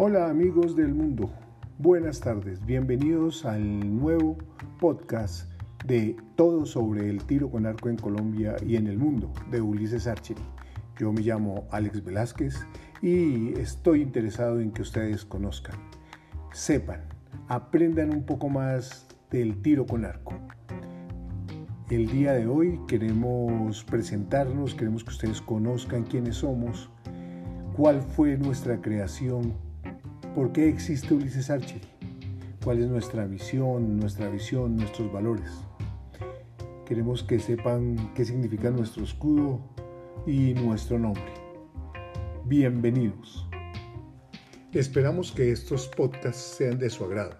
Hola amigos del mundo, buenas tardes, bienvenidos al nuevo podcast de todo sobre el tiro con arco en Colombia y en el mundo de Ulises Archery. Yo me llamo Alex Velázquez y estoy interesado en que ustedes conozcan, sepan, aprendan un poco más del tiro con arco. El día de hoy queremos presentarnos, queremos que ustedes conozcan quiénes somos, cuál fue nuestra creación, por qué existe Ulises Archery, cuál es nuestra visión, nuestra visión, nuestros valores. Queremos que sepan qué significa nuestro escudo y nuestro nombre. Bienvenidos. Esperamos que estos podcasts sean de su agrado.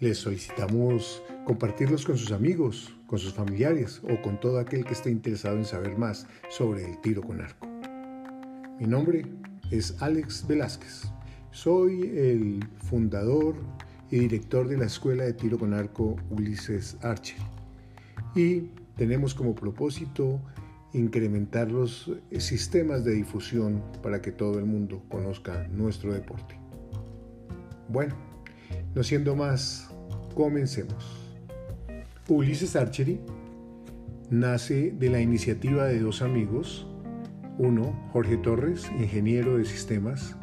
Les solicitamos compartirlos con sus amigos, con sus familiares o con todo aquel que esté interesado en saber más sobre el tiro con arco. Mi nombre es Alex Velázquez. Soy el fundador y director de la Escuela de Tiro con Arco Ulises Archer. Y tenemos como propósito incrementar los sistemas de difusión para que todo el mundo conozca nuestro deporte. Bueno, no siendo más, comencemos. Ulises Archery nace de la iniciativa de dos amigos, uno, Jorge Torres, ingeniero de sistemas,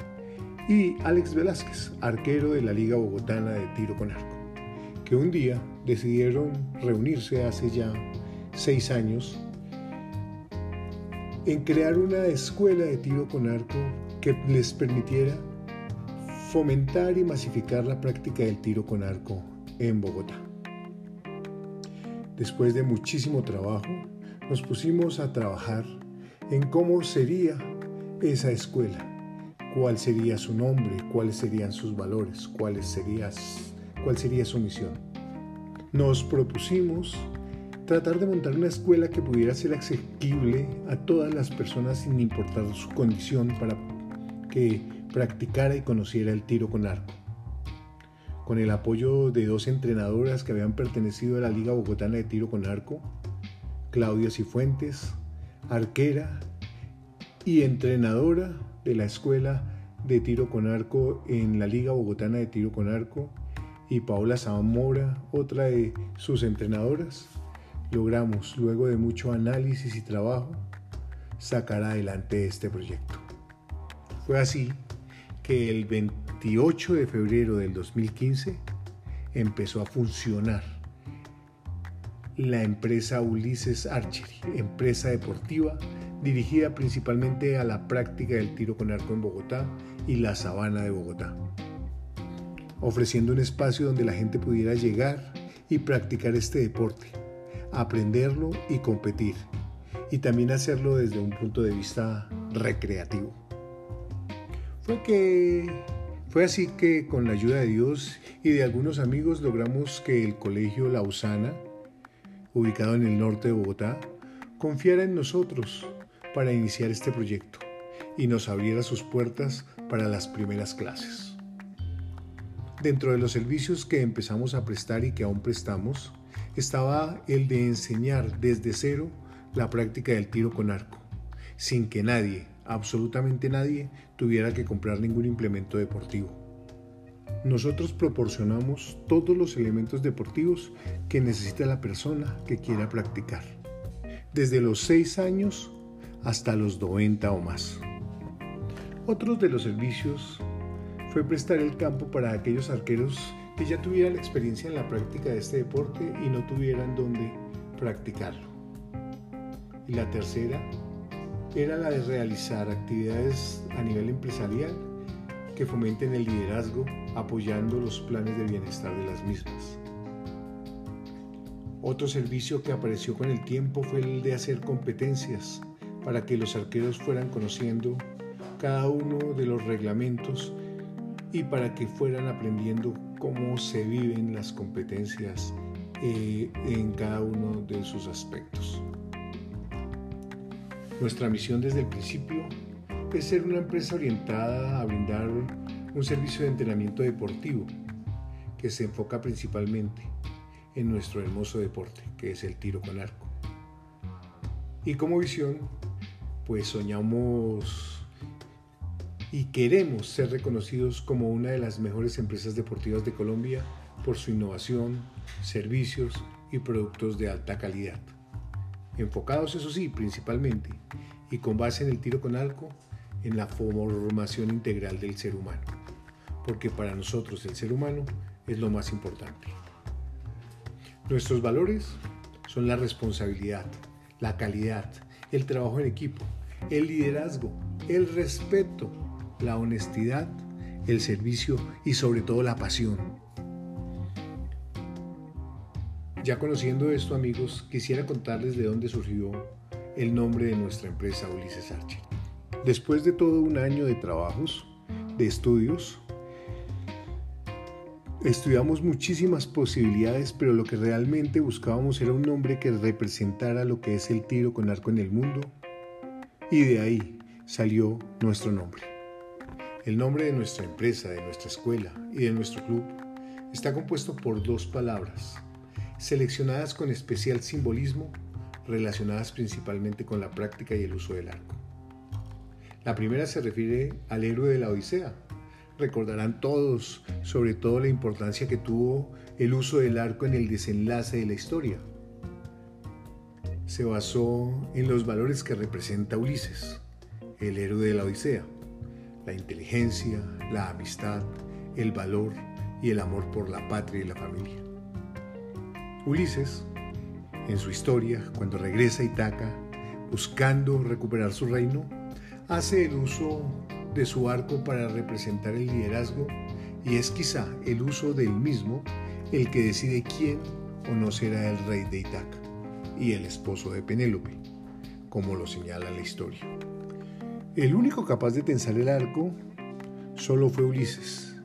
y Alex Velázquez, arquero de la Liga Bogotana de Tiro con Arco, que un día decidieron reunirse hace ya seis años en crear una escuela de tiro con arco que les permitiera fomentar y masificar la práctica del tiro con arco en Bogotá. Después de muchísimo trabajo, nos pusimos a trabajar en cómo sería esa escuela, cuál sería su nombre, cuáles serían sus valores, cuál sería, cuál sería su misión. Nos propusimos tratar de montar una escuela que pudiera ser asequible a todas las personas sin importar su condición para que practicara y conociera el tiro con arco. Con el apoyo de dos entrenadoras que habían pertenecido a la Liga Bogotana de Tiro con Arco, Claudia Cifuentes arquera y entrenadora de la Escuela de Tiro con Arco en la Liga Bogotana de Tiro con Arco, y Paola Zamora, otra de sus entrenadoras, logramos, luego de mucho análisis y trabajo, sacar adelante este proyecto. Fue así que el 28 de febrero del 2015 empezó a funcionar la empresa Ulises Archery, empresa deportiva dirigida principalmente a la práctica del tiro con arco en Bogotá y la sabana de Bogotá, ofreciendo un espacio donde la gente pudiera llegar y practicar este deporte, aprenderlo y competir, y también hacerlo desde un punto de vista recreativo. Fue que fue así que con la ayuda de Dios y de algunos amigos logramos que el colegio Lausana ubicado en el norte de Bogotá, confiara en nosotros para iniciar este proyecto y nos abriera sus puertas para las primeras clases. Dentro de los servicios que empezamos a prestar y que aún prestamos, estaba el de enseñar desde cero la práctica del tiro con arco, sin que nadie, absolutamente nadie, tuviera que comprar ningún implemento deportivo. Nosotros proporcionamos todos los elementos deportivos que necesita la persona que quiera practicar, desde los 6 años hasta los 90 o más. Otro de los servicios fue prestar el campo para aquellos arqueros que ya tuvieran experiencia en la práctica de este deporte y no tuvieran dónde practicarlo. Y la tercera era la de realizar actividades a nivel empresarial que fomenten el liderazgo apoyando los planes de bienestar de las mismas. Otro servicio que apareció con el tiempo fue el de hacer competencias para que los arqueros fueran conociendo cada uno de los reglamentos y para que fueran aprendiendo cómo se viven las competencias eh, en cada uno de sus aspectos. Nuestra misión desde el principio es ser una empresa orientada a brindar un servicio de entrenamiento deportivo que se enfoca principalmente en nuestro hermoso deporte, que es el tiro con arco. Y como visión, pues soñamos y queremos ser reconocidos como una de las mejores empresas deportivas de Colombia por su innovación, servicios y productos de alta calidad. Enfocados, eso sí, principalmente, y con base en el tiro con arco, en la formación integral del ser humano, porque para nosotros el ser humano es lo más importante. Nuestros valores son la responsabilidad, la calidad, el trabajo en equipo, el liderazgo, el respeto, la honestidad, el servicio y sobre todo la pasión. Ya conociendo esto amigos, quisiera contarles de dónde surgió el nombre de nuestra empresa Ulises Archer. Después de todo un año de trabajos, de estudios, estudiamos muchísimas posibilidades, pero lo que realmente buscábamos era un nombre que representara lo que es el tiro con arco en el mundo. Y de ahí salió nuestro nombre. El nombre de nuestra empresa, de nuestra escuela y de nuestro club está compuesto por dos palabras, seleccionadas con especial simbolismo, relacionadas principalmente con la práctica y el uso del arco. La primera se refiere al héroe de la Odisea. Recordarán todos sobre todo la importancia que tuvo el uso del arco en el desenlace de la historia. Se basó en los valores que representa Ulises, el héroe de la Odisea, la inteligencia, la amistad, el valor y el amor por la patria y la familia. Ulises, en su historia, cuando regresa a Itaca, buscando recuperar su reino, hace el uso de su arco para representar el liderazgo y es quizá el uso del mismo el que decide quién o no será el rey de Itaca y el esposo de Penélope, como lo señala la historia. El único capaz de tensar el arco solo fue Ulises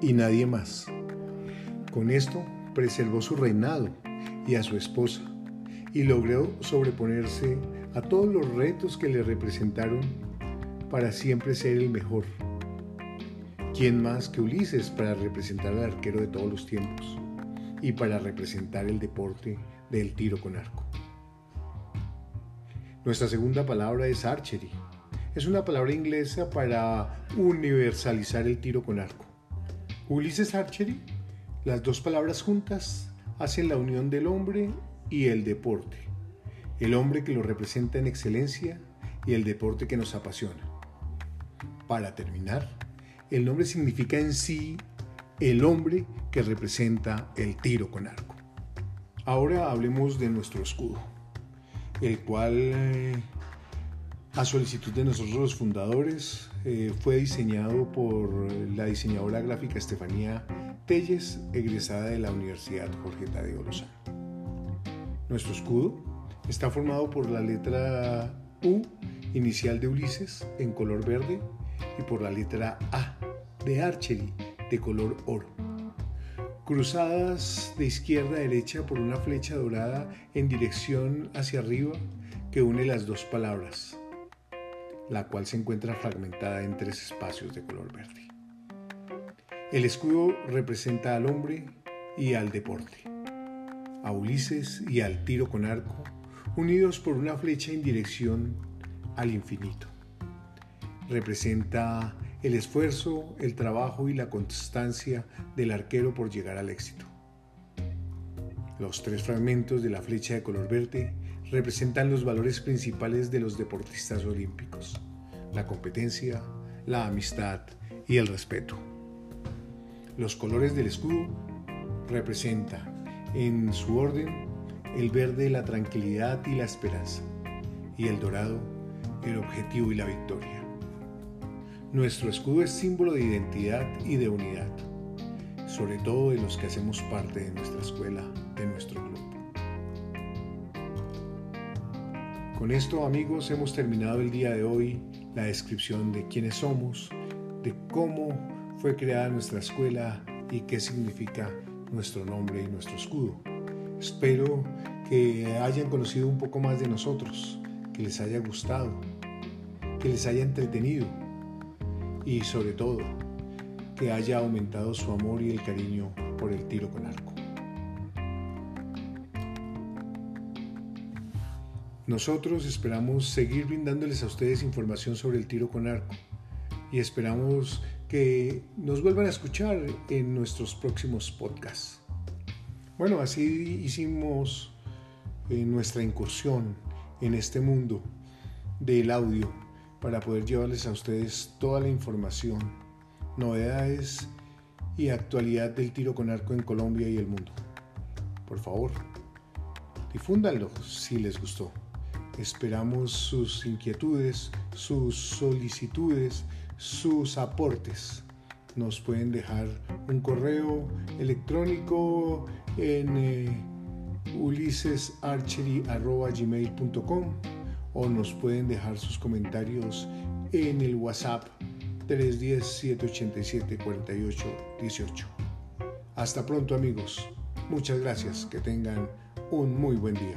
y nadie más. Con esto preservó su reinado y a su esposa y logró sobreponerse a todos los retos que le representaron para siempre ser el mejor. ¿Quién más que Ulises para representar al arquero de todos los tiempos y para representar el deporte del tiro con arco? Nuestra segunda palabra es archery. Es una palabra inglesa para universalizar el tiro con arco. Ulises Archery, las dos palabras juntas hacen la unión del hombre y el deporte. El hombre que lo representa en excelencia y el deporte que nos apasiona. Para terminar, el nombre significa en sí el hombre que representa el tiro con arco. Ahora hablemos de nuestro escudo, el cual eh, a solicitud de nosotros los fundadores eh, fue diseñado por la diseñadora gráfica Estefanía Telles, egresada de la Universidad Jorge Tadeo Lozano. Nuestro escudo está formado por la letra U inicial de Ulises en color verde y por la letra A de Archery de color oro. Cruzadas de izquierda a derecha por una flecha dorada en dirección hacia arriba que une las dos palabras, la cual se encuentra fragmentada en tres espacios de color verde. El escudo representa al hombre y al deporte, a Ulises y al tiro con arco, unidos por una flecha en dirección al infinito representa el esfuerzo, el trabajo y la constancia del arquero por llegar al éxito. Los tres fragmentos de la flecha de color verde representan los valores principales de los deportistas olímpicos, la competencia, la amistad y el respeto. Los colores del escudo representan en su orden el verde la tranquilidad y la esperanza y el dorado el objetivo y la victoria. Nuestro escudo es símbolo de identidad y de unidad, sobre todo de los que hacemos parte de nuestra escuela, de nuestro club. Con esto amigos hemos terminado el día de hoy la descripción de quiénes somos, de cómo fue creada nuestra escuela y qué significa nuestro nombre y nuestro escudo. Espero que hayan conocido un poco más de nosotros, que les haya gustado, que les haya entretenido y sobre todo que haya aumentado su amor y el cariño por el tiro con arco. Nosotros esperamos seguir brindándoles a ustedes información sobre el tiro con arco y esperamos que nos vuelvan a escuchar en nuestros próximos podcasts. Bueno, así hicimos eh, nuestra incursión en este mundo del audio para poder llevarles a ustedes toda la información, novedades y actualidad del tiro con arco en Colombia y el mundo. Por favor, difúndanlo si les gustó. Esperamos sus inquietudes, sus solicitudes, sus aportes. Nos pueden dejar un correo electrónico en eh, ulisesarchery.gmail.com o nos pueden dejar sus comentarios en el WhatsApp 310-787-4818. Hasta pronto amigos. Muchas gracias. Que tengan un muy buen día.